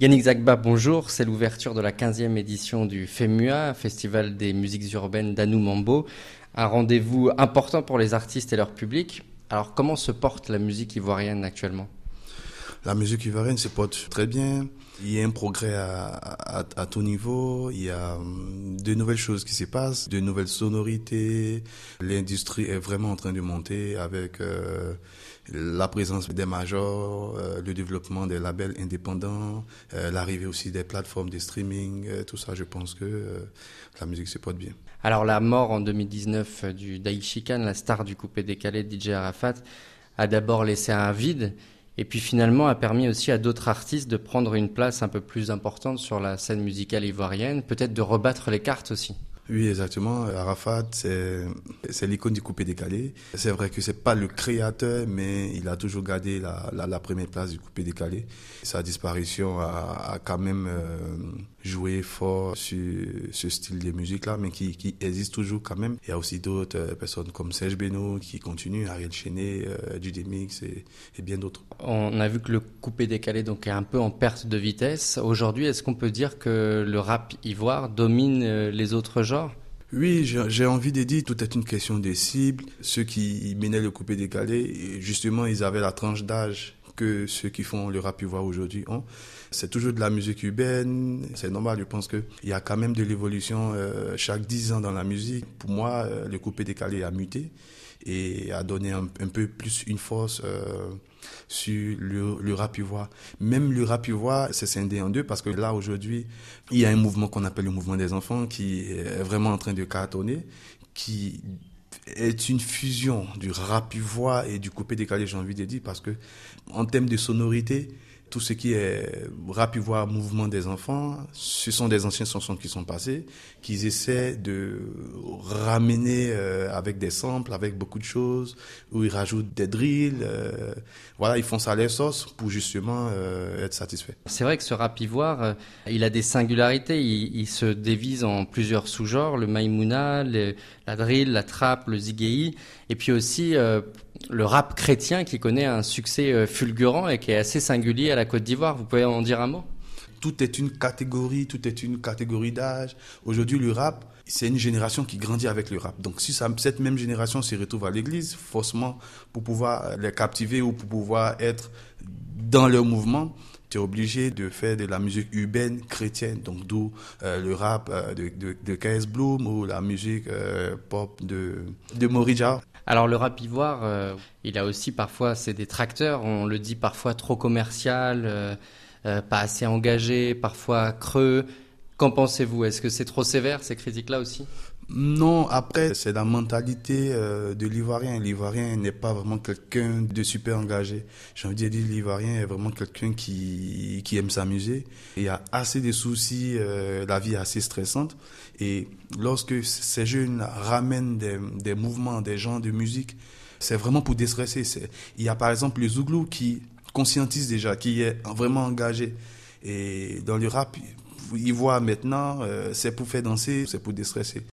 Yannick Zagba, bonjour. C'est l'ouverture de la 15e édition du FEMUA, Festival des musiques urbaines d'Anoumambo. Un rendez-vous important pour les artistes et leur public. Alors, comment se porte la musique ivoirienne actuellement? La musique ivoirienne se porte très bien. Il y a un progrès à, à, tout niveau. Il y a hum, de nouvelles choses qui se passent, de nouvelles sonorités. L'industrie est vraiment en train de monter avec euh, la présence des majors, euh, le développement des labels indépendants, euh, l'arrivée aussi des plateformes de streaming. Tout ça, je pense que la musique se porte bien. Alors la mort en 2019 du Daishikan, la star du coupé décalé DJ Arafat, a d'abord laissé un vide. Et puis finalement a permis aussi à d'autres artistes de prendre une place un peu plus importante sur la scène musicale ivoirienne, peut-être de rebattre les cartes aussi. Oui, exactement. Arafat, c'est, l'icône du coupé décalé. C'est vrai que c'est pas le créateur, mais il a toujours gardé la, la, première place du coupé décalé. Sa disparition a, a quand même euh, joué fort sur ce style de musique-là, mais qui, qui existe toujours quand même. Il y a aussi d'autres euh, personnes comme Serge Beno qui continuent, Ariel Chenet, euh, du Demix et, et bien d'autres. On a vu que le coupé décalé donc est un peu en perte de vitesse. Aujourd'hui, est-ce qu'on peut dire que le rap ivoire domine euh, les autres genres? Oui, j'ai envie de dire, tout est une question des cibles. Ceux qui menaient le coupé décalé, justement, ils avaient la tranche d'âge que ceux qui font le rap ivoire aujourd'hui ont. C'est toujours de la musique urbaine, c'est normal, je pense qu'il y a quand même de l'évolution euh, chaque dix ans dans la musique. Pour moi, euh, le coupé décalé a muté et a donné un, peu plus une force euh, sur le, le rap ivoire. Même le rap ivoire, c'est scindé en deux parce que là, aujourd'hui, il y a un mouvement qu'on appelle le mouvement des enfants qui est vraiment en train de cartonner, qui est une fusion du rap ivoire et du coupé décalé, j'ai envie de dire, parce que en termes de sonorité, tout ce qui est rap ivoire, mouvement des enfants, ce sont des anciens chansons qui sont passées, qu'ils essaient de ramener euh, avec des samples, avec beaucoup de choses, où ils rajoutent des drills. Euh, voilà, ils font ça à leur sauce pour justement euh, être satisfaits. C'est vrai que ce rap ivoire, il a des singularités. Il, il se divise en plusieurs sous-genres le maïmouna, le, la drill, la trap, le zigei, et puis aussi euh, le rap chrétien qui connaît un succès euh, fulgurant et qui est assez singulier à la Côte d'Ivoire. Vous pouvez en dire un mot? Tout est une catégorie, tout est une catégorie d'âge. Aujourd'hui, le rap, c'est une génération qui grandit avec le rap. Donc, si ça, cette même génération se retrouve à l'église, forcément, pour pouvoir les captiver ou pour pouvoir être dans leur mouvement, obligé de faire de la musique urbaine chrétienne, donc d'où euh, le rap euh, de, de, KS Bloom ou la musique euh, pop de, de Morija. Alors le rap ivoire, il a aussi parfois ses détracteurs, on le dit parfois trop commercial, pas assez engagé, parfois creux. Qu'en pensez-vous? Est-ce que c'est trop sévère ces critiques-là aussi? Non, après c'est la mentalité euh, de l'Ivoirien. L'Ivoirien n'est pas vraiment quelqu'un de super engagé. J'ai envie de dire l'Ivoirien est vraiment quelqu'un qui, qui aime s'amuser. Il y a assez de soucis, euh, la vie est assez stressante. Et lorsque ces jeunes ramènent des, des mouvements, des genres de musique, c'est vraiment pour déstresser. Il y a par exemple le Zouglou qui conscientise déjà, qui est vraiment engagé. Et dans le rap, il voit maintenant, euh, c'est pour faire danser, c'est pour déstresser.